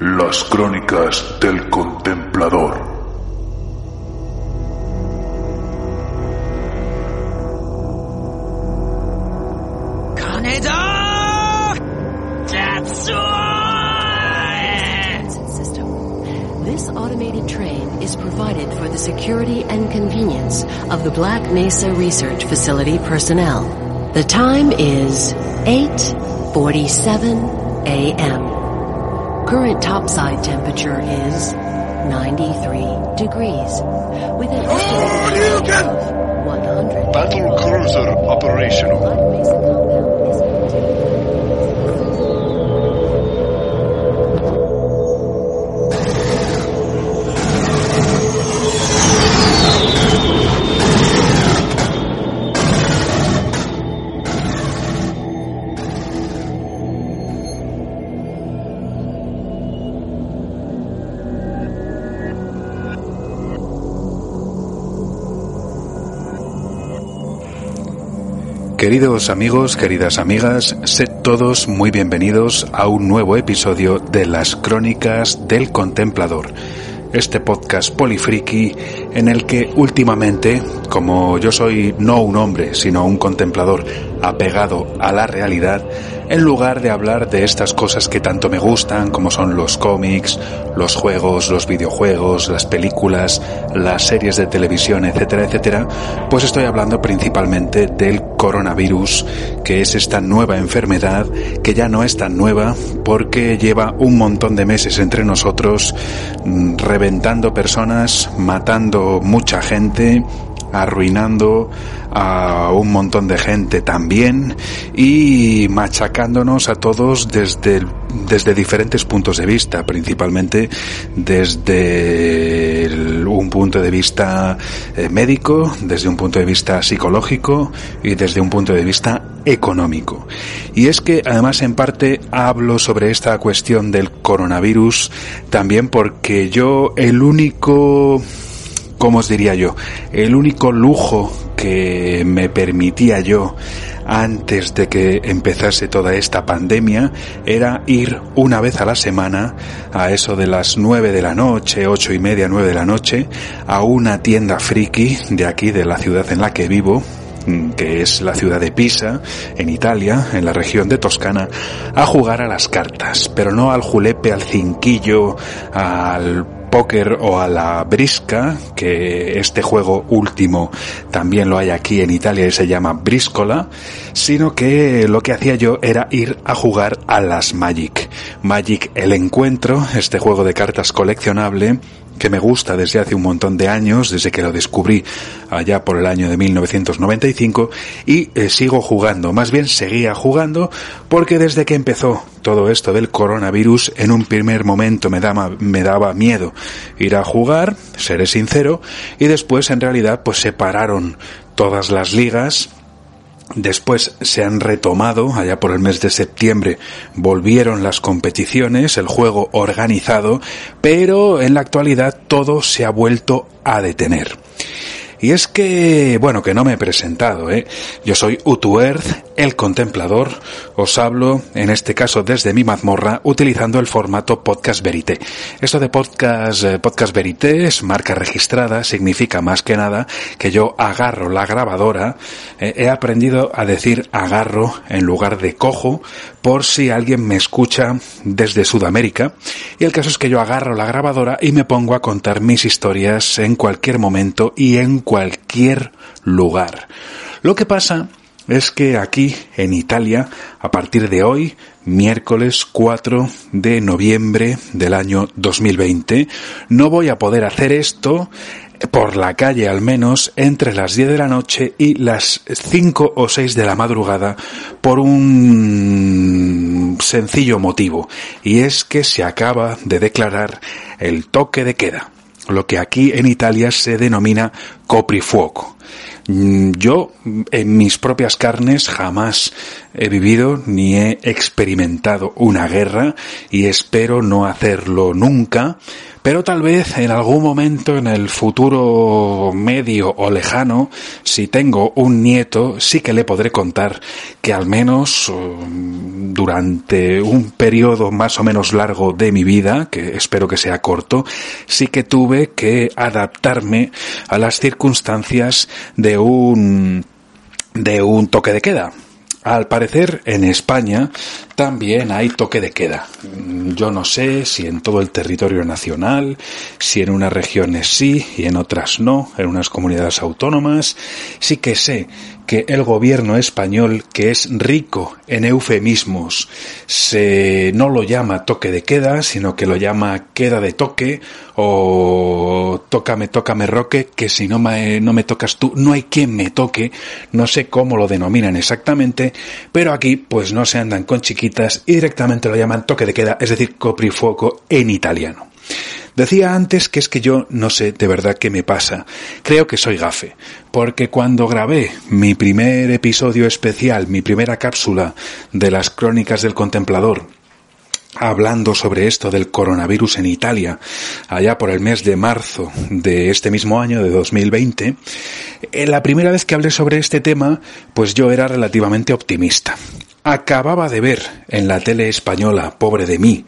Las crónicas del contemplador. This automated train is provided for the security and convenience of the Black Mesa Research Facility personnel. The time is 8.47 a.m. Current topside temperature is 93 degrees with an estimated of 100. Battle cruiser operational. Queridos amigos, queridas amigas, sed todos muy bienvenidos a un nuevo episodio de las Crónicas del Contemplador, este podcast polifriki en el que últimamente, como yo soy no un hombre, sino un contemplador apegado a la realidad, en lugar de hablar de estas cosas que tanto me gustan, como son los cómics, los juegos, los videojuegos, las películas, las series de televisión, etcétera, etcétera, pues estoy hablando principalmente del coronavirus, que es esta nueva enfermedad que ya no es tan nueva porque lleva un montón de meses entre nosotros, mm, reventando personas, matando mucha gente, arruinando a un montón de gente también y machacándonos a todos desde, desde diferentes puntos de vista, principalmente desde un punto de vista eh, médico, desde un punto de vista psicológico y desde un punto de vista económico. Y es que además en parte hablo sobre esta cuestión del coronavirus también porque yo el único ¿cómo os diría yo? El único lujo que me permitía yo antes de que empezase toda esta pandemia era ir una vez a la semana a eso de las nueve de la noche, ocho y media, nueve de la noche, a una tienda friki de aquí, de la ciudad en la que vivo, mm, que es la ciudad de Pisa, en Italia, en la región de Toscana, a jugar a las cartas, pero no al julepe, al cinquillo, al póker o a la brisca, que este juego último también lo hay aquí en Italia y se llama briscola, sino que lo que hacía yo era ir a jugar a las Magic. Magic el encuentro, este juego de cartas coleccionable, que me gusta desde hace un montón de años, desde que lo descubrí allá por el año de 1995, y eh, sigo jugando, más bien seguía jugando, porque desde que empezó todo esto del coronavirus, en un primer momento me daba, me daba miedo ir a jugar, seré sincero, y después en realidad pues se pararon todas las ligas, Después se han retomado, allá por el mes de septiembre volvieron las competiciones, el juego organizado, pero en la actualidad todo se ha vuelto a detener. Y es que, bueno, que no me he presentado, ¿eh? Yo soy Utuerth, el contemplador. Os hablo, en este caso desde mi mazmorra, utilizando el formato Podcast Verité. Esto de Podcast, eh, podcast Verité es marca registrada, significa más que nada que yo agarro la grabadora. eh, he aprendido a decir agarro en lugar de cojo, por si alguien me escucha desde Sudamérica. Y el caso es que yo agarro la grabadora y me pongo a contar mis historias en cualquier momento y en cualquier lugar. Lo que pasa es que aquí en Italia, a partir de hoy, miércoles 4 de noviembre del año 2020, no voy a poder hacer esto por la calle al menos entre las 10 de la noche y las 5 o 6 de la madrugada por un sencillo motivo, y es que se acaba de declarar el toque de queda, lo que aquí en Italia se denomina coprifuoco. Mm, yo en mis propias carnes jamás he vivido ni he experimentado una guerra y espero no hacerlo nunca, pero tal vez en algún momento en el futuro medio o lejano, si tengo un nieto, sí que le podré contar que al menos um, durante un periodo más o menos largo de mi vida, que espero que sea corto, sí que tuve que adaptarme a las circunstancias de un de un toque de queda. Al parecer, en España también hay toque de queda. Yo no sé si en todo el territorio nacional, si en unas regiones sí y en otras no, en unas comunidades autónomas. Sí que sé que el gobierno español, que es rico en eufemismos, se no lo llama toque de queda, sino que lo llama queda de toque o tócame, tócame roque, que si no me, no me tocas tú, no hay quien me toque, no sé cómo lo denominan exactamente, pero aquí pues no se andan con y directamente lo llaman toque de queda, es decir, coprifuoco en italiano. Decía antes que es que yo no sé de verdad qué me pasa. Creo que soy gafe, porque cuando grabé mi primer episodio especial, mi primera cápsula de las crónicas del contemplador, hablando sobre esto del coronavirus en Italia, allá por el mes de marzo de este mismo año, de 2020, eh, la primera vez que hablé sobre este tema, pues yo era relativamente optimista. Acababa de ver en la tele española, pobre de mí,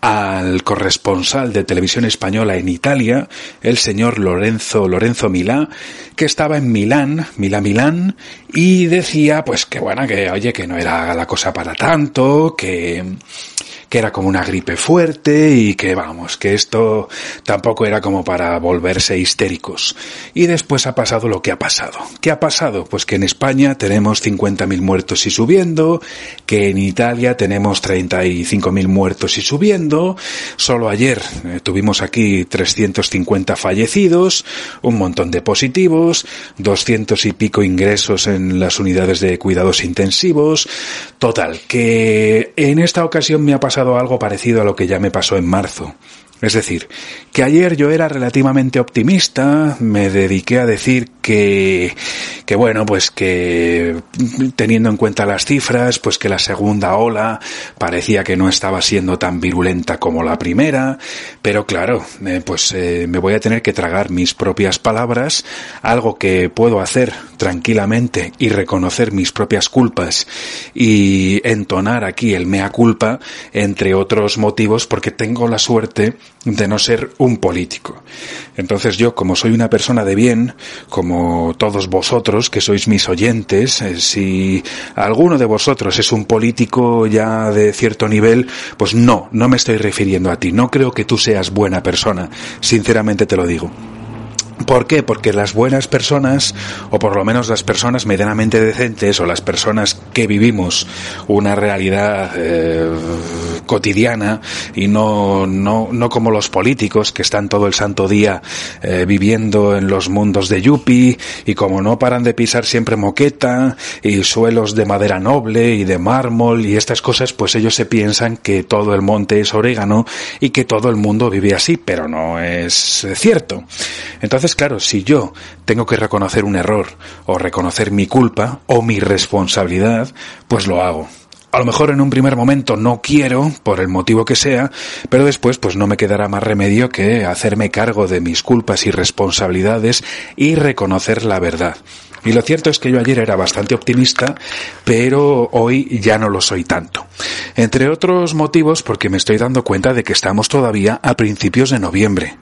al corresponsal de televisión española en Italia, el señor Lorenzo Lorenzo Milá, que estaba en Milán, Milán Milán, y decía pues que bueno, que oye, que no era la cosa para tanto, que que era como una gripe fuerte y que vamos, que esto tampoco era como para volverse histéricos. Y después ha pasado lo que ha pasado. ¿Qué ha pasado? Pues que en España tenemos 50.000 muertos y subiendo, que en Italia tenemos 35.000 muertos y subiendo, solo ayer eh, tuvimos aquí 350 fallecidos, un montón de positivos, 200 y pico ingresos en las unidades de cuidados intensivos, total, que en esta ocasión me ha pasado algo parecido a lo que ya me pasó en marzo. Es decir, que ayer yo era relativamente optimista, me dediqué a decir que, que bueno, pues que teniendo en cuenta las cifras, pues que la segunda ola parecía que no estaba siendo tan virulenta como la primera, pero claro, eh, pues eh, me voy a tener que tragar mis propias palabras, algo que puedo hacer tranquilamente y reconocer mis propias culpas y entonar aquí el mea culpa, entre otros motivos, porque tengo la suerte de no ser un político. Entonces yo, como soy una persona de bien, como todos vosotros, que sois mis oyentes, eh, si alguno de vosotros es un político ya de cierto nivel, pues no, no me estoy refiriendo a ti. No creo que tú seas buena persona. Sinceramente te lo digo. ¿Por qué? Porque las buenas personas, o por lo menos las personas medianamente decentes, o las personas que vivimos una realidad eh, cotidiana y no, no, no como los políticos que están todo el santo día eh, viviendo en los mundos de Yupi y como no paran de pisar siempre moqueta y suelos de madera noble y de mármol y estas cosas, pues ellos se piensan que todo el monte es orégano y que todo el mundo vive así, pero no es cierto. Entonces, claro, si yo tengo que reconocer un error o reconocer mi culpa o mi responsabilidad, pues lo hago. A lo mejor en un primer momento no quiero, por el motivo que sea, pero después pues no me quedará más remedio que hacerme cargo de mis culpas y responsabilidades y reconocer la verdad. Y lo cierto es que yo ayer era bastante optimista, pero hoy ya no lo soy tanto. Entre otros motivos porque me estoy dando cuenta de que estamos todavía a principios de noviembre.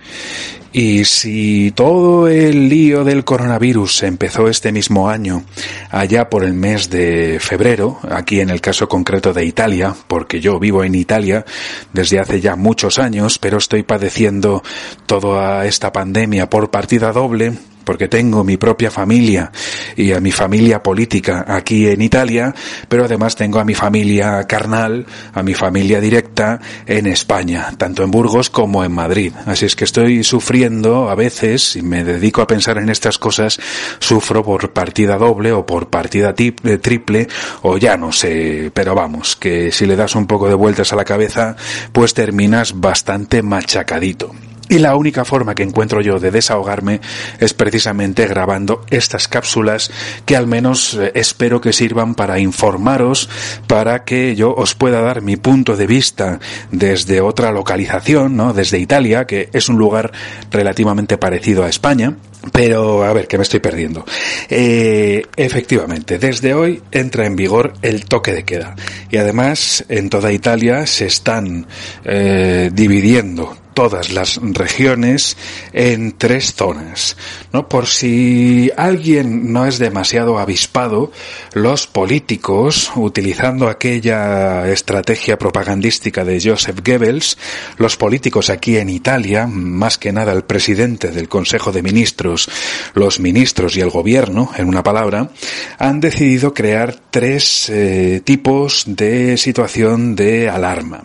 Y si todo el lío del coronavirus empezó este mismo año, allá por el mes de febrero, aquí en el caso concreto de Italia, porque yo vivo en Italia desde hace ya muchos años, pero estoy padeciendo toda esta pandemia por partida doble, porque tengo mi propia familia y a mi familia política aquí en Italia, pero además tengo a mi familia carnal, a mi familia directa en España, tanto en Burgos como en Madrid. Así es que estoy sufriendo a veces, y me dedico a pensar en estas cosas, sufro por partida doble o por partida eh, triple, o ya no sé, pero vamos, que si le das un poco de vueltas a la cabeza, pues terminas bastante machacadito. Y la única forma que encuentro yo de desahogarme es precisamente grabando estas cápsulas que al menos eh, espero que sirvan para informaros, para que yo os pueda dar mi punto de vista desde otra localización, ¿no? Desde Italia, que es un lugar relativamente parecido a España. Pero, a ver, que me estoy perdiendo. Eh, efectivamente, desde hoy entra en vigor el toque de queda. Y además, en toda Italia se están eh, dividiendo todas las regiones en tres zonas. ¿no? Por si alguien no es demasiado avispado, los políticos, utilizando aquella estrategia propagandística de Joseph Goebbels, los políticos aquí en Italia, más que nada el presidente del Consejo de Ministros, los ministros y el gobierno, en una palabra, han decidido crear tres eh, tipos de situación de alarma.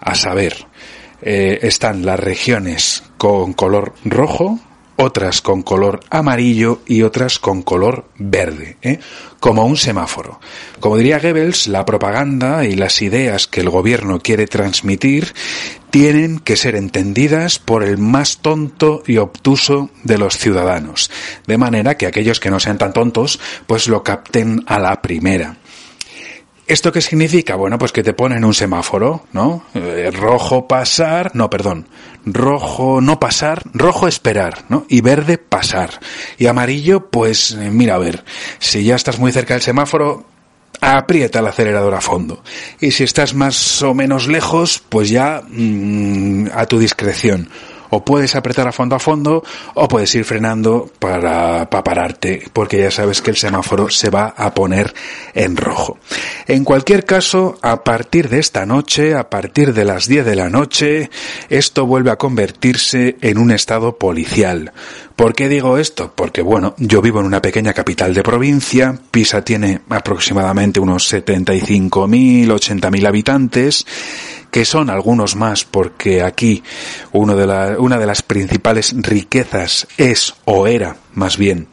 A saber, eh, están las regiones con color rojo, otras con color amarillo y otras con color verde, ¿eh? como un semáforo. Como diría Goebbels, la propaganda y las ideas que el gobierno quiere transmitir tienen que ser entendidas por el más tonto y obtuso de los ciudadanos, de manera que aquellos que no sean tan tontos pues lo capten a la primera. ¿Esto qué significa? Bueno, pues que te ponen un semáforo, ¿no? Eh, rojo pasar, no, perdón, rojo no pasar, rojo esperar, ¿no? Y verde pasar. Y amarillo, pues eh, mira, a ver, si ya estás muy cerca del semáforo, aprieta el acelerador a fondo. Y si estás más o menos lejos, pues ya mm, a tu discreción o puedes apretar a fondo a fondo o puedes ir frenando para, para pararte porque ya sabes que el semáforo se va a poner en rojo. En cualquier caso, a partir de esta noche, a partir de las 10 de la noche, esto vuelve a convertirse en un estado policial. ¿Por qué digo esto? Porque bueno, yo vivo en una pequeña capital de provincia, Pisa tiene aproximadamente unos 75.000, 80.000 habitantes, que son algunos más porque aquí uno de la, una de las principales riquezas es o era más bien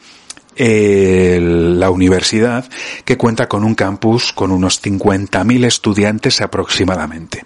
la universidad, que cuenta con un campus con unos 50.000 estudiantes aproximadamente.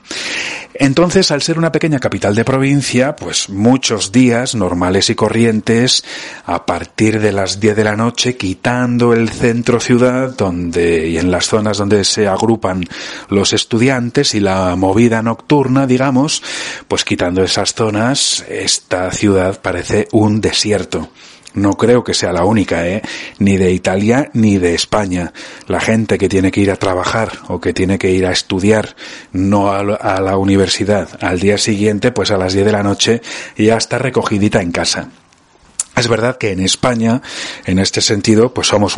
Entonces, al ser una pequeña capital de provincia, pues muchos días normales y corrientes, a partir de las 10 de la noche, quitando el centro ciudad, donde, y en las zonas donde se agrupan los estudiantes y la movida nocturna, digamos, pues quitando esas zonas, esta ciudad parece un desierto. No creo que sea la única, ¿eh? Ni de Italia ni de España. La gente que tiene que ir a trabajar o que tiene que ir a estudiar, no a la universidad, al día siguiente, pues a las 10 de la noche, ya está recogidita en casa. Es verdad que en España, en este sentido, pues somos,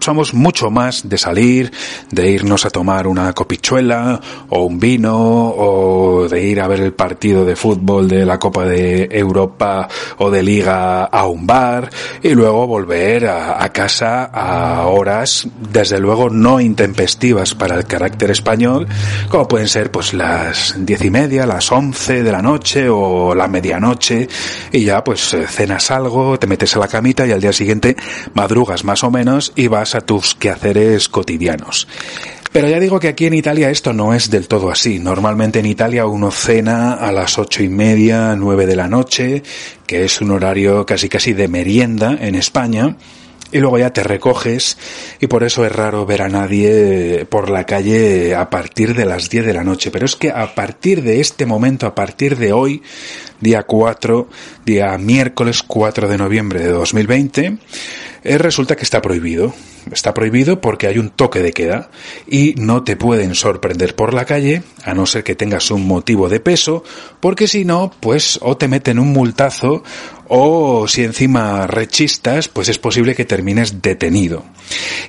somos mucho más de salir, de irnos a tomar una copichuela o un vino o de ir a ver el partido de fútbol de la Copa de Europa o de Liga a un bar y luego volver a, casa a horas, desde luego no intempestivas para el carácter español, como pueden ser pues las diez y media, las once de la noche o la medianoche y ya pues cenas algo, te metes a la camita y al día siguiente madrugas más o menos y vas a tus quehaceres cotidianos. Pero ya digo que aquí en Italia esto no es del todo así. Normalmente en Italia uno cena a las ocho y media, nueve de la noche, que es un horario casi casi de merienda en España y luego ya te recoges y por eso es raro ver a nadie por la calle a partir de las 10 de la noche. Pero es que a partir de este momento, a partir de hoy, día 4, día miércoles 4 de noviembre de 2020, eh, resulta que está prohibido. Está prohibido porque hay un toque de queda y no te pueden sorprender por la calle, a no ser que tengas un motivo de peso, porque si no, pues o te meten un multazo o si encima rechistas, pues es posible que termines detenido.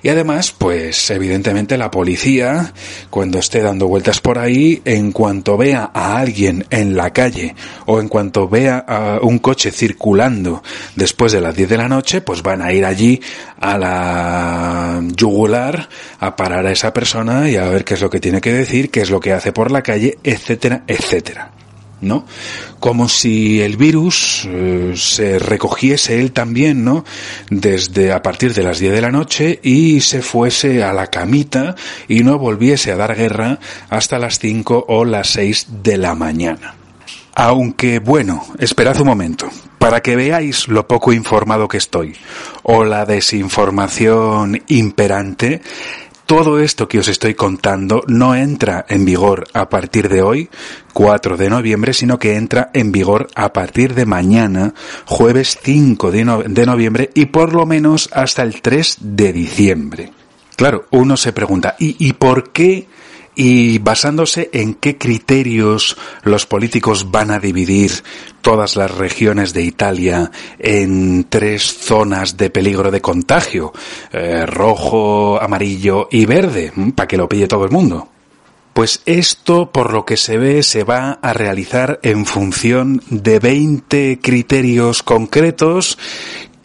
Y además, pues evidentemente la policía, cuando esté dando vueltas por ahí, en cuanto vea a alguien en la calle o en cuanto vea a un coche circulando después de las 10 de la noche, pues van a ir allí a la yugular a parar a esa persona y a ver qué es lo que tiene que decir, qué es lo que hace por la calle, etcétera, etcétera. ¿No? Como si el virus eh, se recogiese él también, ¿no? Desde a partir de las 10 de la noche y se fuese a la camita y no volviese a dar guerra hasta las 5 o las 6 de la mañana. Aunque bueno, esperad un momento, para que veáis lo poco informado que estoy o la desinformación imperante, todo esto que os estoy contando no entra en vigor a partir de hoy, 4 de noviembre, sino que entra en vigor a partir de mañana, jueves 5 de, noviembre y por lo menos hasta el 3 de diciembre. Claro, uno se pregunta, ¿y, y por qué y basándose en qué criterios los políticos van a dividir todas las regiones de Italia en tres zonas de peligro de contagio, eh, rojo, amarillo y verde, para que lo pille todo el mundo. Pues esto, por lo que se ve, se va a realizar en función de 20 criterios concretos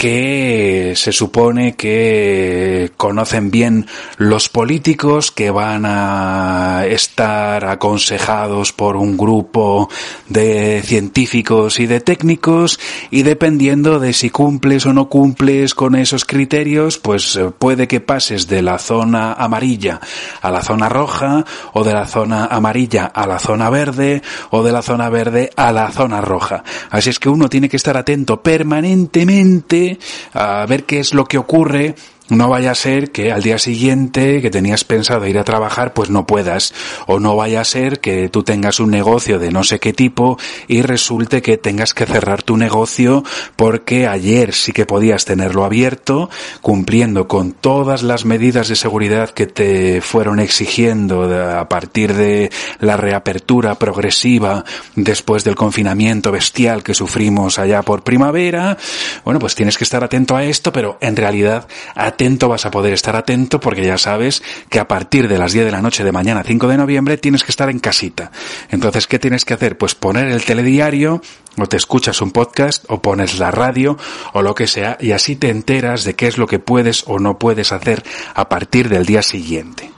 que se supone que conocen bien los políticos, que van a estar aconsejados por un grupo de científicos y de técnicos y dependiendo de si cumples o no cumples con esos criterios, pues eh, puede que pases de la zona amarilla a la zona roja o de la zona amarilla a la zona verde o de la zona verde a la zona roja. Así es que uno tiene que estar atento permanentemente a ver qué es lo que ocurre no vaya a ser que al día siguiente que tenías pensado ir a trabajar pues no puedas. O no vaya a ser que tú tengas un negocio de no sé qué tipo y resulte que tengas que cerrar tu negocio porque ayer sí que podías tenerlo abierto cumpliendo con todas las medidas de seguridad que te fueron exigiendo a partir de la reapertura progresiva después del confinamiento bestial que sufrimos allá por primavera. Bueno, pues tienes que estar atento a esto, pero en realidad atento vas a poder estar atento porque ya sabes que a partir de las 10 de la noche de mañana 5 de noviembre tienes que estar en casita. Entonces, ¿qué tienes que hacer? Pues poner el telediario o te escuchas un podcast o pones la radio o lo que sea y así te enteras de qué es lo que puedes o no puedes hacer a partir del día siguiente.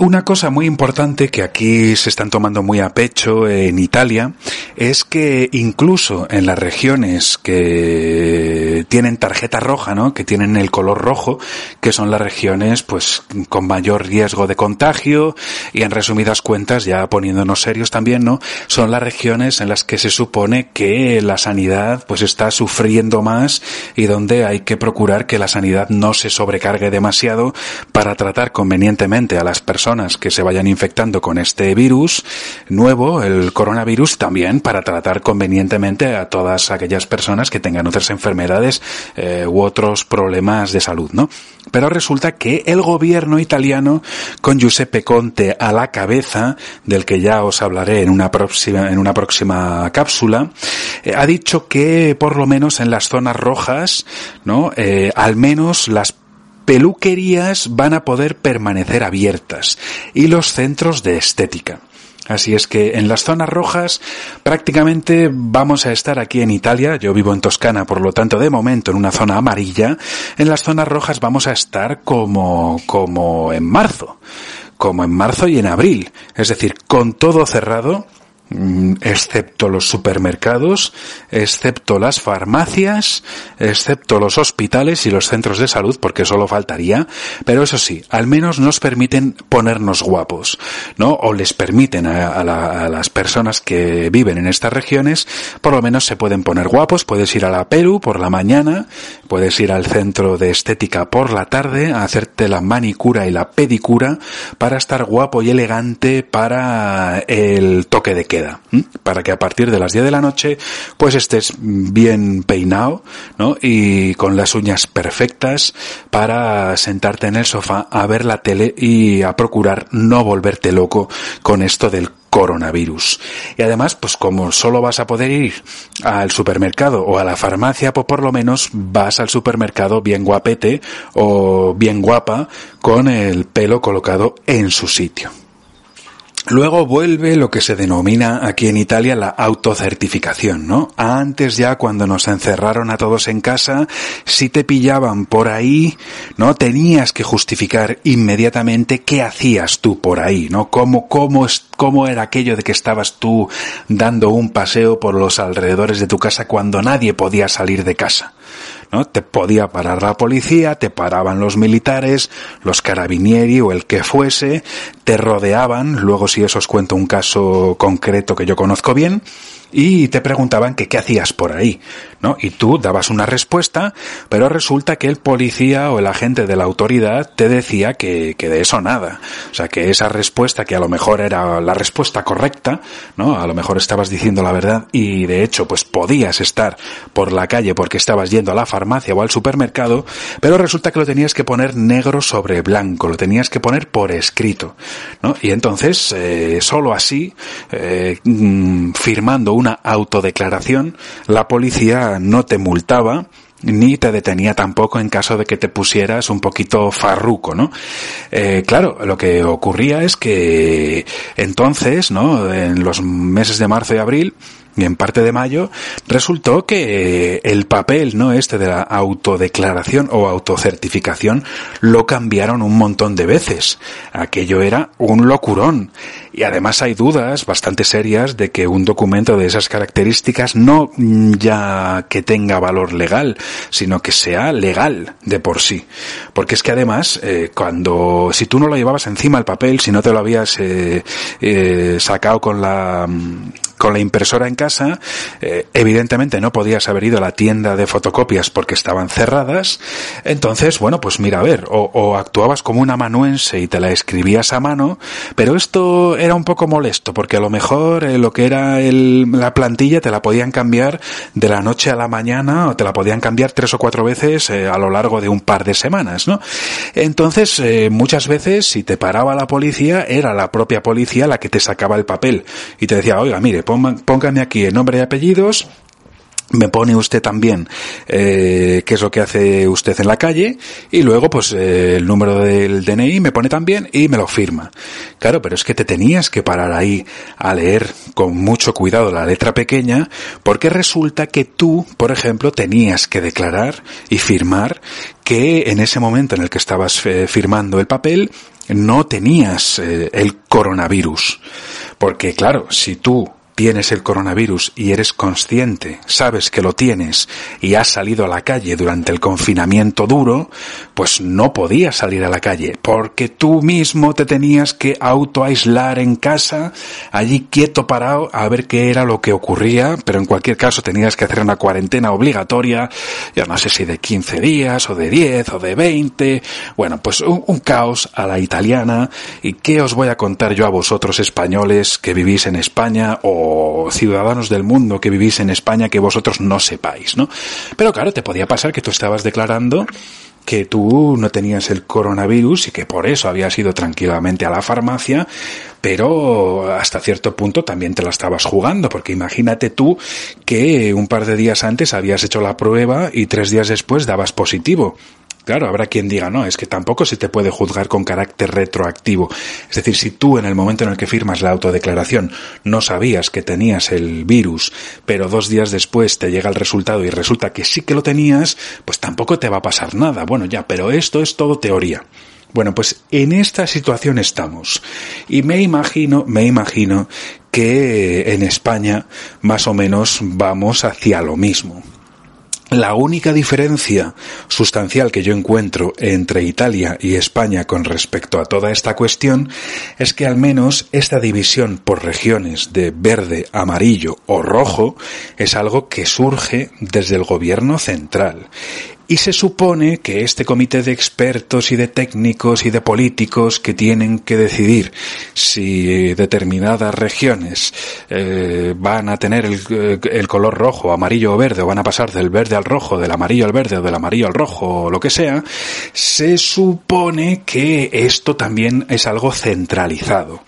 Una cosa muy importante que aquí se están tomando muy a pecho en Italia es que incluso en las regiones que tienen tarjeta roja, ¿no? Que tienen el color rojo, que son las regiones pues con mayor riesgo de contagio y en resumidas cuentas, ya poniéndonos serios también, ¿no? Son las regiones en las que se supone que la sanidad pues está sufriendo más y donde hay que procurar que la sanidad no se sobrecargue demasiado para tratar convenientemente a las personas que se vayan infectando con este virus nuevo, el coronavirus, también para tratar convenientemente a todas aquellas personas que tengan otras enfermedades eh, u otros problemas de salud, ¿no? Pero resulta que el gobierno italiano, con Giuseppe Conte a la cabeza, del que ya os hablaré en una próxima, en una próxima cápsula, eh, ha dicho que por lo menos en las zonas rojas, ¿no? Eh, al menos las peluquerías van a poder permanecer abiertas y los centros de estética. Así es que en las zonas rojas prácticamente vamos a estar aquí en Italia, yo vivo en Toscana, por lo tanto de momento en una zona amarilla, en las zonas rojas vamos a estar como, como en marzo, como en marzo y en abril, es decir, con todo cerrado, excepto los supermercados, excepto las farmacias, excepto los hospitales y los centros de salud, porque solo faltaría, pero eso sí, al menos nos permiten ponernos guapos, ¿no? O les permiten a, las personas que viven en estas regiones, por lo menos se pueden poner guapos, puedes ir a la Perú por la mañana, puedes ir al centro de estética por la tarde a hacerte la manicura y la pedicura para estar guapo y elegante para el toque de queda para que a partir de las 10 de la noche pues estés bien peinado, ¿no? Y con las uñas perfectas para sentarte en el sofá a ver la tele y a procurar no volverte loco con esto del coronavirus. Y además, pues como solo vas a poder ir al supermercado o a la farmacia, pues por lo menos vas al supermercado bien guapete o bien guapa con el pelo colocado en su sitio. Luego vuelve lo que se denomina aquí en Italia la autocertificación, ¿no? Antes ya cuando nos encerraron a todos en casa, si te pillaban por ahí, ¿no? Tenías que justificar inmediatamente qué hacías tú por ahí, ¿no? Cómo, cómo, cómo era aquello de que estabas tú dando un paseo por los alrededores de tu casa cuando nadie podía salir de casa. ¿No? Te podía parar la policía, te paraban los militares, los carabinieri o el que fuese, te rodeaban, luego si eso os cuento un caso concreto que yo conozco bien, y te preguntaban que qué hacías por ahí, ¿no? Y tú dabas una respuesta, pero resulta que el policía o el agente de la autoridad te decía que, que de eso nada. O sea, que esa respuesta, que a lo mejor era la respuesta correcta, ¿no? A lo mejor estabas diciendo la verdad y de hecho, pues podías estar por la calle porque estabas yendo a la farmacia o al supermercado, pero resulta que lo tenías que poner negro sobre blanco, lo tenías que poner por escrito, ¿no? Y entonces, eh, solo así, eh, mm, firmando una autodeclaración, la policía no te multaba, ni te detenía tampoco en caso de que te pusieras un poquito farruco, ¿no? Eh, claro, lo que ocurría es que entonces, ¿no? En los meses de marzo y abril, en parte de mayo, resultó que el papel, ¿no? Este de la autodeclaración o autocertificación lo cambiaron un montón de veces. Aquello era un locurón. Y además hay dudas bastante serias de que un documento de esas características no ya que tenga valor legal, sino que sea legal de por sí. Porque es que además, eh, cuando, si tú no lo llevabas encima el papel, si no te lo habías eh, eh, sacado con la, con la impresora en casa, eh, evidentemente no podías haber ido a la tienda de fotocopias porque estaban cerradas, entonces, bueno, pues mira, a ver, o, actuabas como un amanuense y te la escribías a mano, pero esto era un poco molesto porque a lo mejor eh, lo que era la plantilla te la podían cambiar de la noche a la mañana o te la podían cambiar tres o cuatro veces eh, a lo largo de un par de semanas, ¿no? Entonces, muchas veces si te paraba la policía, era la propia policía la que te sacaba el papel y te decía, oiga, mire, póngame aquí el nombre y apellidos, me pone usted también eh, qué es lo que hace usted en la calle y luego pues eh, el número del DNI me pone también y me lo firma. Claro, pero es que te tenías que parar ahí a leer con mucho cuidado la letra pequeña porque resulta que tú, por ejemplo, tenías que declarar y firmar que en ese momento en el que estabas eh, firmando el papel no tenías el coronavirus. Porque claro, si tú tienes el coronavirus y eres consciente, sabes que lo tienes y has salido a la calle durante el confinamiento duro, pues no podías salir a la calle porque tú mismo te tenías que autoaislar en casa, allí quieto parado a ver qué era lo que ocurría, pero en cualquier caso tenías que hacer una cuarentena obligatoria, ya no sé si de 15 días o de 10 o de 20, bueno, pues un, un caos a la italiana. Y qué os voy a contar yo a vosotros españoles que vivís en España o ciudadanos del mundo que vivís en España que vosotros no sepáis, ¿no? Pero claro, te podía pasar que tú estabas declarando que tú no tenías el coronavirus y que por eso habías ido tranquilamente a la farmacia, pero hasta cierto punto también te la estabas jugando, porque imagínate tú que un par de días antes habías hecho la prueba y tres días después dabas positivo. Claro, habrá quien diga, no, es que tampoco se te puede juzgar con carácter retroactivo. Es decir, si tú en el momento en el que firmas la autodeclaración no sabías que tenías el virus, pero dos días después te llega el resultado y resulta que sí que lo tenías, pues tampoco te va a pasar nada. Bueno, ya, pero esto es todo teoría. Bueno, pues en esta situación estamos. Y me imagino, me imagino que en España más o menos vamos hacia lo mismo. La única diferencia sustancial que yo encuentro entre Italia y España con respecto a toda esta cuestión es que al menos esta división por regiones de verde, amarillo o rojo es algo que surge desde el gobierno central Y se supone que este comité de expertos y de técnicos y de políticos que tienen que decidir si determinadas regiones eh, van a tener el, el, color rojo, amarillo o verde, o van a pasar del verde al rojo, del amarillo al verde o del amarillo al rojo o lo que sea, se supone que esto también es algo centralizado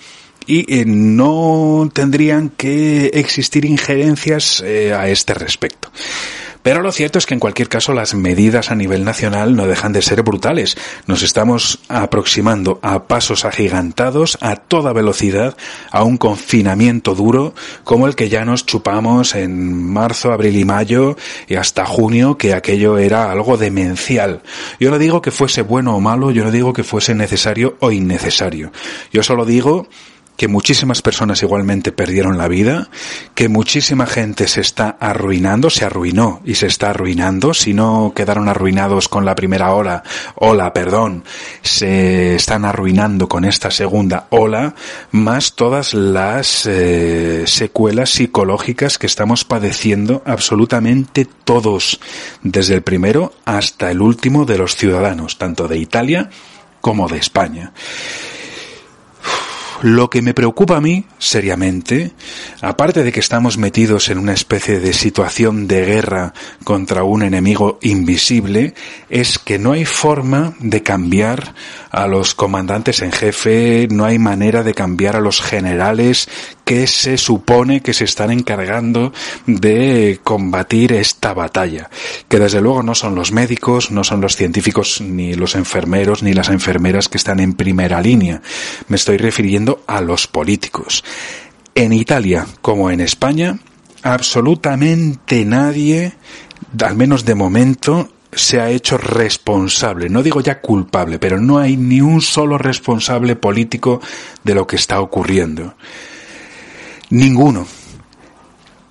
y eh, no tendrían que existir injerencias eh, a este respecto. Pero lo cierto es que en cualquier caso las medidas a nivel nacional no dejan de ser brutales. Nos estamos aproximando a pasos agigantados a toda velocidad a un confinamiento duro como el que ya nos chupamos en marzo, abril y mayo y hasta junio que aquello era algo demencial. Yo no digo que fuese bueno o malo, yo no digo que fuese necesario o innecesario. Yo solo digo que muchísimas personas igualmente perdieron la vida, que muchísima gente se está arruinando, se arruinó y se está arruinando, si no quedaron arruinados con la primera ola, ola, perdón, se están arruinando con esta segunda ola, más todas las eh, secuelas psicológicas que estamos padeciendo absolutamente todos, desde el primero hasta el último de los ciudadanos, tanto de Italia como de España. Lo que me preocupa a mí, seriamente, aparte de que estamos metidos en una especie de situación de guerra contra un enemigo invisible, es que no hay forma de cambiar a los comandantes en jefe, no hay manera de cambiar a los generales que se supone que se están encargando de combatir esta batalla, que desde luego no son los médicos, no son los científicos, ni los enfermeros, ni las enfermeras que están en primera línea. Me estoy refiriendo a los políticos. En Italia, como en España, absolutamente nadie, al menos de momento, se ha hecho responsable, no digo ya culpable, pero no hay ni un solo responsable político de lo que está ocurriendo. Ninguno.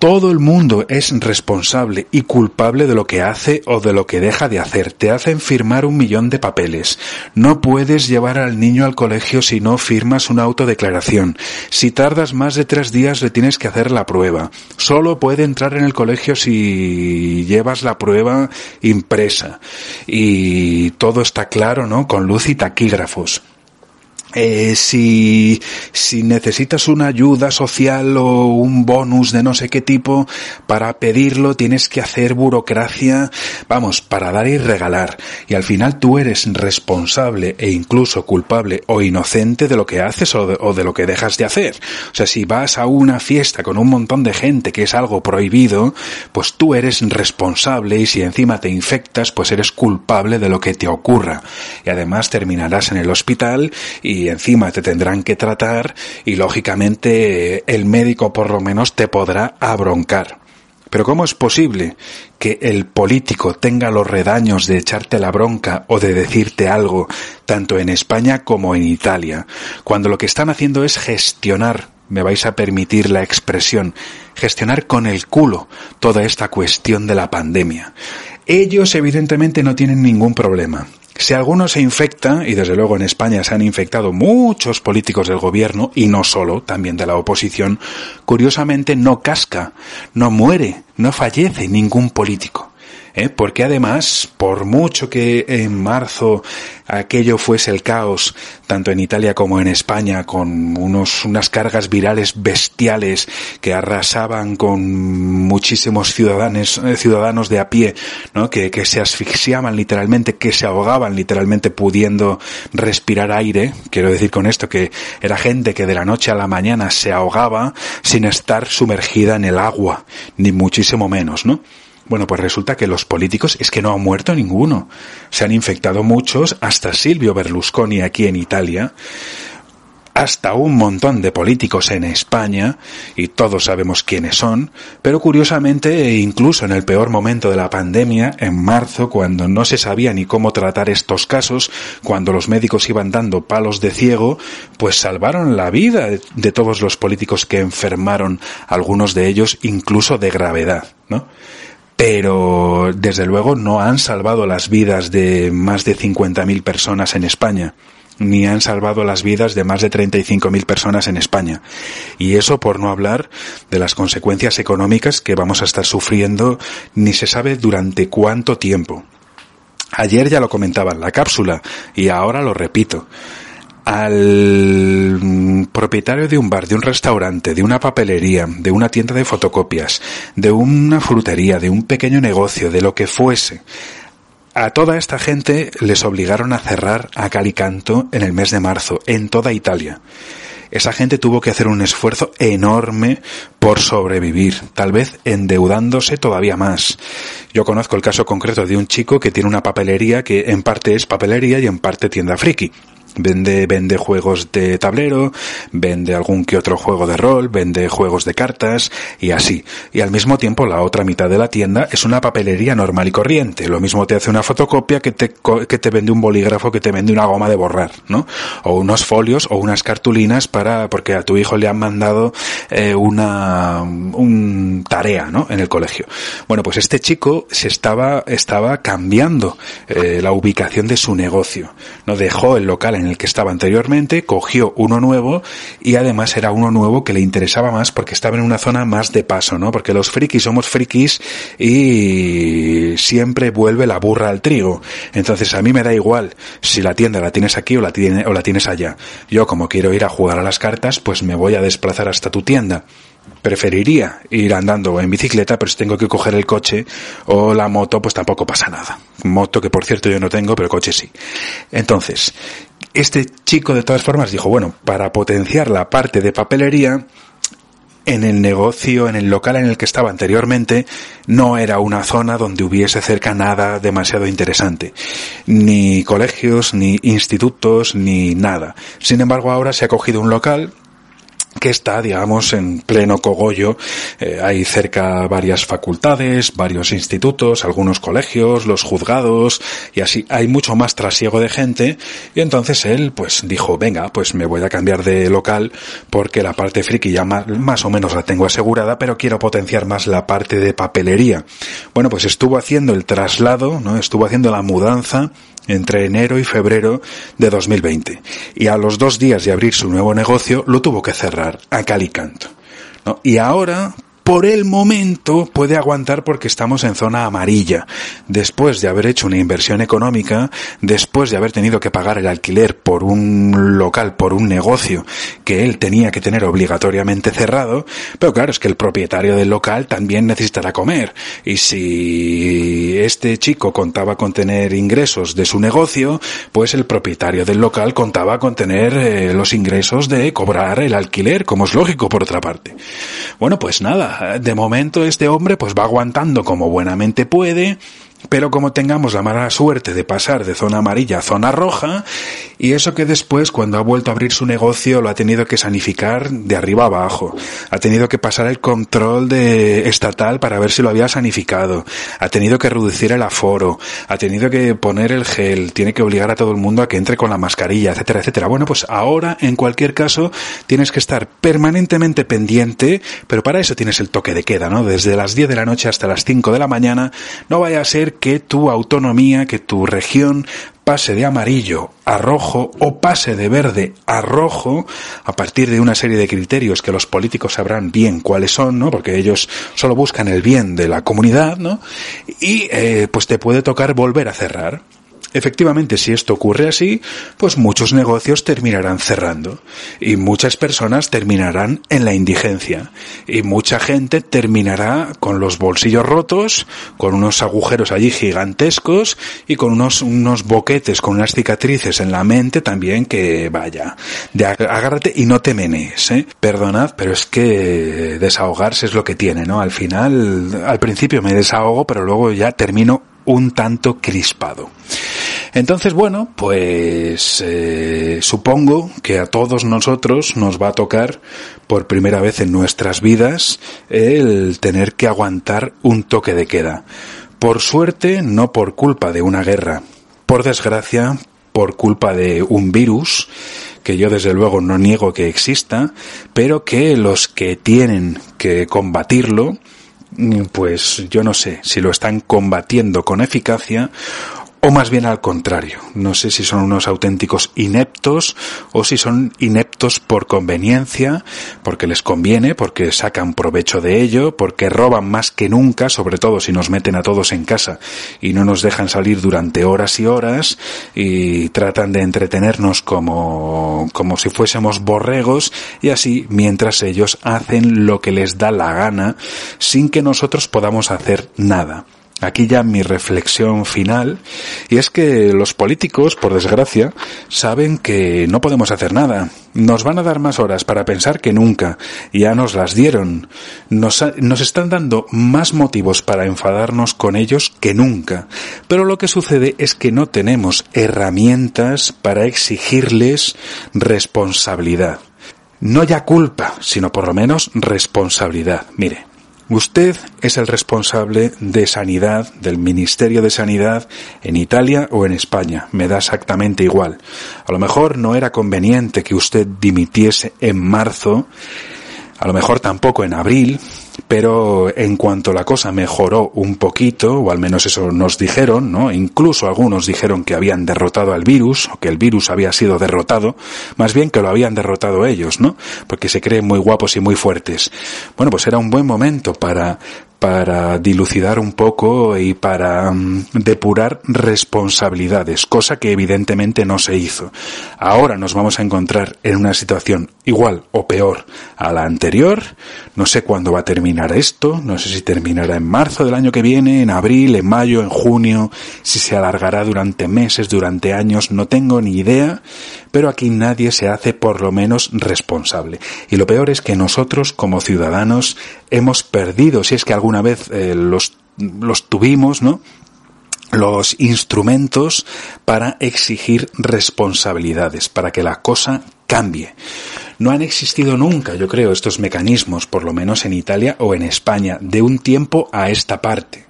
Todo el mundo es responsable y culpable de lo que hace o de lo que deja de hacer. Te hacen firmar un millón de papeles. No puedes llevar al niño al colegio si no firmas una autodeclaración. Si tardas más de tres días le tienes que hacer la prueba. Solo puede entrar en el colegio si llevas la prueba impresa. Y todo está claro, ¿no? Con luz y taquígrafos. Eh, si, si necesitas una ayuda social o un bonus de no sé qué tipo, para pedirlo tienes que hacer burocracia, vamos, para dar y regalar. Y al final tú eres responsable e incluso culpable o inocente de lo que haces o de, o de lo que dejas de hacer. O sea, si vas a una fiesta con un montón de gente que es algo prohibido, pues tú eres responsable y si encima te infectas, pues eres culpable de lo que te ocurra. Y además terminarás en el hospital y y encima te tendrán que tratar y lógicamente el médico por lo menos te podrá abroncar. Pero ¿cómo es posible que el político tenga los redaños de echarte la bronca o de decirte algo, tanto en España como en Italia, cuando lo que están haciendo es gestionar, me vais a permitir la expresión, gestionar con el culo toda esta cuestión de la pandemia? Ellos evidentemente no tienen ningún problema. Si alguno se infecta, y desde luego en España se han infectado muchos políticos del gobierno, y no solo, también de la oposición, curiosamente no casca, no muere, no fallece ningún político. ¿Eh? porque además, por mucho que en marzo aquello fuese el caos, tanto en Italia como en España, con unos, unas cargas virales bestiales que arrasaban con muchísimos ciudadanos, eh, ciudadanos de a pie, ¿no? que, que se asfixiaban literalmente, que se ahogaban literalmente pudiendo respirar aire, quiero decir con esto que era gente que de la noche a la mañana se ahogaba sin estar sumergida en el agua, ni muchísimo menos, ¿no? Bueno, pues resulta que los políticos es que no han muerto ninguno. Se han infectado muchos, hasta Silvio Berlusconi aquí en Italia, hasta un montón de políticos en España, y todos sabemos quiénes son, pero curiosamente, e incluso en el peor momento de la pandemia, en marzo, cuando no se sabía ni cómo tratar estos casos, cuando los médicos iban dando palos de ciego, pues salvaron la vida de todos los políticos que enfermaron, algunos de ellos incluso de gravedad, ¿no? Pero desde luego no han salvado las vidas de más de 50.000 personas en España ni han salvado las vidas de más de 35.000 personas en España. Y eso por no hablar de las consecuencias económicas que vamos a estar sufriendo ni se sabe durante cuánto tiempo. Ayer ya lo comentaba en la cápsula y ahora lo repito al propietario de un bar, de un restaurante, de una papelería, de una tienda de fotocopias, de una frutería, de un pequeño negocio, de lo que fuese, a toda esta gente les obligaron a cerrar a Calicanto en el mes de marzo, en toda Italia. Esa gente tuvo que hacer un esfuerzo enorme por sobrevivir, tal vez endeudándose todavía más. Yo conozco el caso concreto de un chico que tiene una papelería que en parte es papelería y en parte tienda friki. Vende, vende juegos de tablero, vende algún que otro juego de rol, vende juegos de cartas y así. Y al mismo tiempo la otra mitad de la tienda es una papelería normal y corriente. Lo mismo te hace una fotocopia que te, que te vende un bolígrafo, que te vende una goma de borrar, ¿no? O unos folios o unas cartulinas para, porque a tu hijo le han mandado eh, una, un tarea, ¿no? En el colegio. Bueno, pues este chico se estaba, estaba cambiando eh, la ubicación de su negocio. No dejó el local en el que estaba anteriormente, cogió uno nuevo y además era uno nuevo que le interesaba más porque estaba en una zona más de paso, ¿no? Porque los frikis somos frikis y siempre vuelve la burra al trigo. Entonces a mí me da igual si la tienda la tienes aquí o la, tiene, o la tienes allá. Yo como quiero ir a jugar a las cartas, pues me voy a desplazar hasta tu tienda preferiría ir andando en bicicleta, pero si tengo que coger el coche o la moto, pues tampoco pasa nada. Moto que por cierto yo no tengo, pero coche sí. Entonces, este chico de todas formas dijo, bueno, para potenciar la parte de papelería, en el negocio, en el local en el que estaba anteriormente, no era una zona donde hubiese cerca nada demasiado interesante. Ni colegios, ni institutos, ni nada. Sin embargo, ahora se ha cogido un local que está, digamos, en pleno cogollo. Eh, hay cerca varias facultades, varios institutos, algunos colegios, los juzgados, y así hay mucho más trasiego de gente. Y entonces él, pues, dijo, venga, pues me voy a cambiar de local porque la parte friki ya más, más o menos la tengo asegurada, pero quiero potenciar más la parte de papelería. Bueno, pues estuvo haciendo el traslado, ¿no? Estuvo haciendo la mudanza entre enero y febrero de 2020. Y a los dos días de abrir su nuevo negocio lo tuvo que cerrar a Calicanto. ¿no? Y ahora, por el momento puede aguantar porque estamos en zona amarilla. Después de haber hecho una inversión económica, después de haber tenido que pagar el alquiler por un local, por un negocio que él tenía que tener obligatoriamente cerrado, pero claro, es que el propietario del local también necesitará comer. Y si este chico contaba con tener ingresos de su negocio, pues el propietario del local contaba con tener eh, los ingresos de cobrar el alquiler, como es lógico por otra parte. Bueno, pues nada, de momento este hombre pues va aguantando como buenamente puede, pero como tengamos la mala suerte de pasar de zona amarilla a zona roja, y eso que después, cuando ha vuelto a abrir su negocio, lo ha tenido que sanificar de arriba abajo, ha tenido que pasar el control de estatal para ver si lo había sanificado, ha tenido que reducir el aforo, ha tenido que poner el gel, tiene que obligar a todo el mundo a que entre con la mascarilla, etcétera, etcétera. Bueno, pues ahora, en cualquier caso, tienes que estar permanentemente pendiente, pero para eso tienes el toque de queda, ¿no? Desde las 10 de la noche hasta las 5 de la mañana, no vaya a ser que tu autonomía, que tu región pase de amarillo a rojo o pase de verde a rojo a partir de una serie de criterios que los políticos sabrán bien cuáles son, ¿no? Porque ellos solo buscan el bien de la comunidad, ¿no? Y eh, pues te puede tocar volver a cerrar. Efectivamente, si esto ocurre así, pues muchos negocios terminarán cerrando y muchas personas terminarán en la indigencia y mucha gente terminará con los bolsillos rotos, con unos agujeros allí gigantescos y con unos, unos boquetes, con unas cicatrices en la mente también que vaya, de agárrate y no te menes, ¿eh? Perdonad, pero es que desahogarse es lo que tiene, ¿no? Al final, al principio me desahogo, pero luego ya termino un tanto crispado. Entonces, bueno, pues eh, supongo que a todos nosotros nos va a tocar por primera vez en nuestras vidas el tener que aguantar un toque de queda. Por suerte, no por culpa de una guerra. Por desgracia, por culpa de un virus que yo desde luego no niego que exista, pero que los que tienen que combatirlo, pues yo no sé si lo están combatiendo con eficacia o más bien al contrario. No sé si son unos auténticos ineptos o si son ineptos por conveniencia, porque les conviene, porque sacan provecho de ello, porque roban más que nunca, sobre todo si nos meten a todos en casa y no nos dejan salir durante horas y horas y tratan de entretenernos como, como si fuésemos borregos y así mientras ellos hacen lo que les da la gana sin que nosotros podamos hacer nada. Aquí ya mi reflexión final, y es que los políticos, por desgracia, saben que no podemos hacer nada. Nos van a dar más horas para pensar que nunca, ya nos las dieron. Nos, nos están dando más motivos para enfadarnos con ellos que nunca. Pero lo que sucede es que no tenemos herramientas para exigirles responsabilidad. No ya culpa, sino por lo menos responsabilidad. Mire, Usted es el responsable de sanidad, del Ministerio de Sanidad en Italia o en España. Me da exactamente igual. A lo mejor no era conveniente que usted dimitiese en marzo, a lo mejor tampoco en abril, pero en cuanto la cosa mejoró un poquito, o al menos eso nos dijeron, ¿no? Incluso algunos dijeron que habían derrotado al virus, o que el virus había sido derrotado, más bien que lo habían derrotado ellos, ¿no? Porque se creen muy guapos y muy fuertes. Bueno, pues era un buen momento para, para dilucidar un poco y para mm, depurar responsabilidades, cosa que evidentemente no se hizo. Ahora nos vamos a encontrar en una situación igual o peor a la anterior. No sé cuándo va a terminar esto, no sé si terminará en marzo del año que viene, en abril, en mayo, en junio, si se alargará durante meses, durante años, no tengo ni idea, pero aquí nadie se hace por lo menos responsable. Y lo peor es que nosotros como ciudadanos hemos perdido, si es que alguna vez eh, los, los tuvimos, ¿no? los instrumentos para exigir responsabilidades, para que la cosa cambie. No han existido nunca, yo creo, estos mecanismos, por lo menos en Italia o en España, de un tiempo a esta parte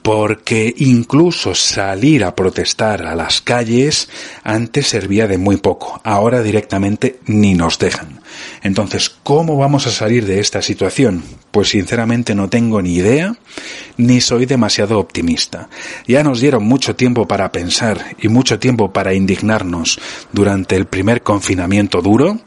porque incluso salir a protestar a las calles antes servía de muy poco, ahora directamente ni nos dejan. Entonces, ¿cómo vamos a salir de esta situación? Pues sinceramente no tengo ni idea, ni soy demasiado optimista. Ya nos dieron mucho tiempo para pensar y mucho tiempo para indignarnos durante el primer confinamiento duro,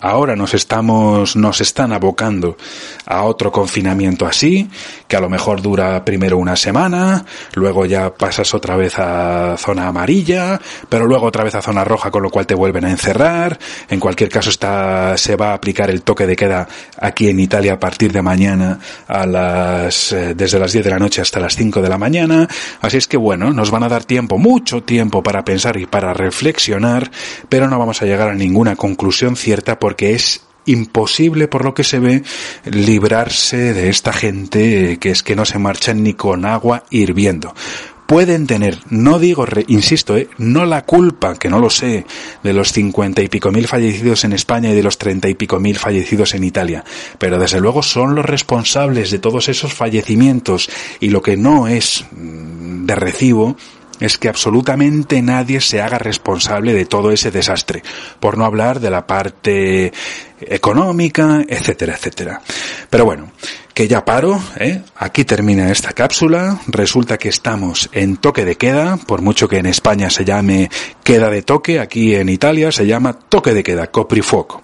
Ahora nos estamos, nos están abocando a otro confinamiento así, que a lo mejor dura primero una semana, luego ya pasas otra vez a zona amarilla, pero luego otra vez a zona roja, con lo cual te vuelven a encerrar. En cualquier caso está, se va a aplicar el toque de queda aquí en Italia a partir de mañana a las, eh, desde las 10 de la noche hasta las 5 de la mañana. Así es que bueno, nos van a dar tiempo, mucho tiempo para pensar y para reflexionar, pero no vamos a llegar a ninguna conclusión cierta porque es imposible por lo que se ve librarse de esta gente que es que no se marchan ni con agua hirviendo. Pueden tener, no digo, insisto, eh, no la culpa, que no lo sé, de los cincuenta y pico mil fallecidos en España y de los treinta y pico mil fallecidos en Italia, pero desde luego son los responsables de todos esos fallecimientos y lo que no es mm, de recibo es que absolutamente nadie se haga responsable de todo ese desastre, por no hablar de la parte económica, etcétera, etcétera. Pero bueno, que ya paro, ¿eh? aquí termina esta cápsula, resulta que estamos en toque de queda, por mucho que en España se llame queda de toque, aquí en Italia se llama toque de queda, coprifuoco.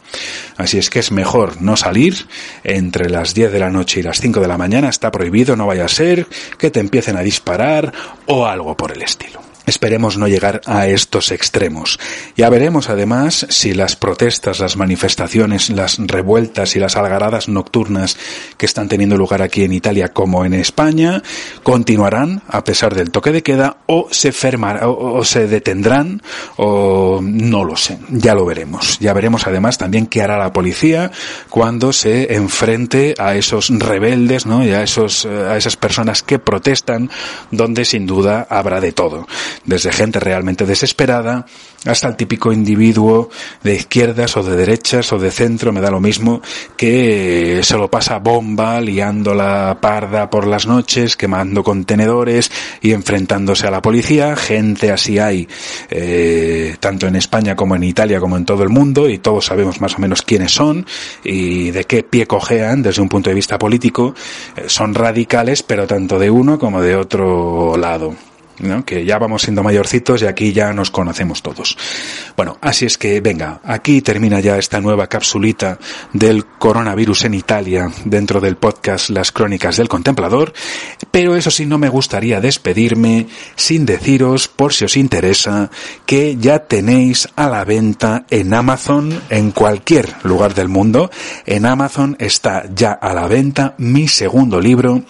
Así es que es mejor no salir entre las 10 de la noche y las 5 de la mañana, está prohibido, no vaya a ser que te empiecen a disparar o algo por el estilo. Esperemos no llegar a estos extremos. Ya veremos además si las protestas, las manifestaciones, las revueltas y las algaradas nocturnas que están teniendo lugar aquí en Italia como en España continuarán a pesar del toque de queda o se fermarán o, se detendrán o no lo sé. Ya lo veremos. Ya veremos además también qué hará la policía cuando se enfrente a esos rebeldes, ¿no? Y a esos a esas personas que protestan donde sin duda habrá de todo desde gente realmente desesperada hasta el típico individuo de izquierdas o de derechas o de centro, me da lo mismo, que se lo pasa bomba, liando la parda por las noches, quemando contenedores y enfrentándose a la policía. Gente así hay, eh, tanto en España como en Italia como en todo el mundo, y todos sabemos más o menos quiénes son y de qué pie cojean desde un punto de vista político. Eh, son radicales, pero tanto de uno como de otro lado. Que ya vamos siendo mayorcitos y aquí ya nos conocemos todos. Bueno, así es que venga, aquí termina ya esta nueva capsulita del coronavirus en Italia dentro del podcast Las Crónicas del Contemplador, pero eso sí no me gustaría despedirme sin deciros, por si os interesa, que ya tenéis a la venta en Amazon, en cualquier lugar del mundo, en Amazon está ya a la venta mi segundo libro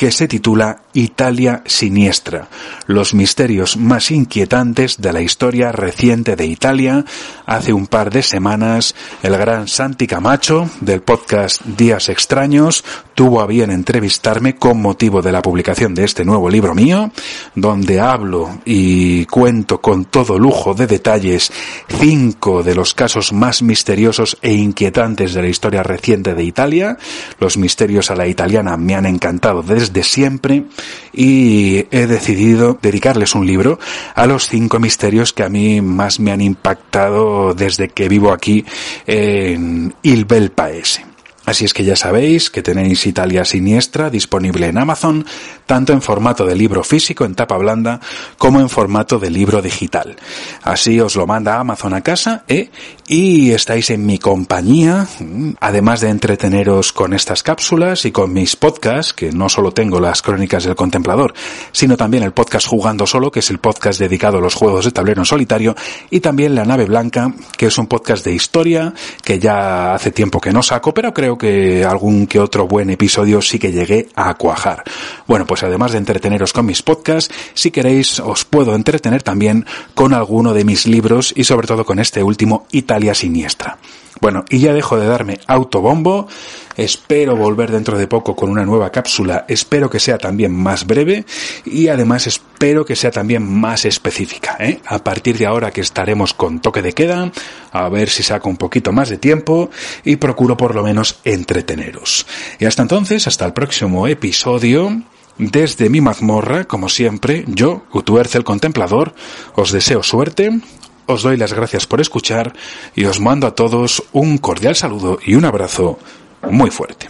que se titula Italia Siniestra, los misterios más inquietantes de la historia reciente de Italia. Hace un par de semanas, el gran Santi Camacho, del podcast Días Extraños, tuvo a bien entrevistarme con motivo de la publicación de este nuevo libro mío, donde hablo y cuento con todo lujo de detalles cinco de los casos más misteriosos e inquietantes de la historia reciente de Italia. Los misterios a la italiana me han encantado desde siempre y he decidido dedicarles un libro a los cinco misterios que a mí más me han impactado desde que vivo aquí en Il Bel Paese. Así es que ya sabéis que tenéis Italia Siniestra disponible en Amazon, tanto en formato de libro físico en tapa blanda como en formato de libro digital. Así os lo manda Amazon a casa ¿eh? Y estáis en mi compañía, además de entreteneros con estas cápsulas y con mis podcasts, que no solo tengo las crónicas del contemplador, sino también el podcast Jugando Solo, que es el podcast dedicado a los juegos de tablero en solitario, y también La Nave Blanca, que es un podcast de historia que ya hace tiempo que no saco, pero creo que algún que otro buen episodio sí que llegué a cuajar. Bueno, pues además de entreteneros con mis podcasts, si queréis os puedo entretener también con alguno de mis libros y sobre todo con este último, Siniestra. Bueno, y ya dejo de darme autobombo. Espero volver dentro de poco con una nueva cápsula. Espero que sea también más breve y además espero que sea también más específica. ¿eh? A partir de ahora que estaremos con toque de queda, a ver si saco un poquito más de tiempo y procuro por lo menos entreteneros. Y hasta entonces, hasta el próximo episodio. Desde mi mazmorra, como siempre, yo, Utuerce el Contemplador, os deseo suerte, os doy las gracias por escuchar y os mando a todos un cordial saludo y un abrazo muy fuerte.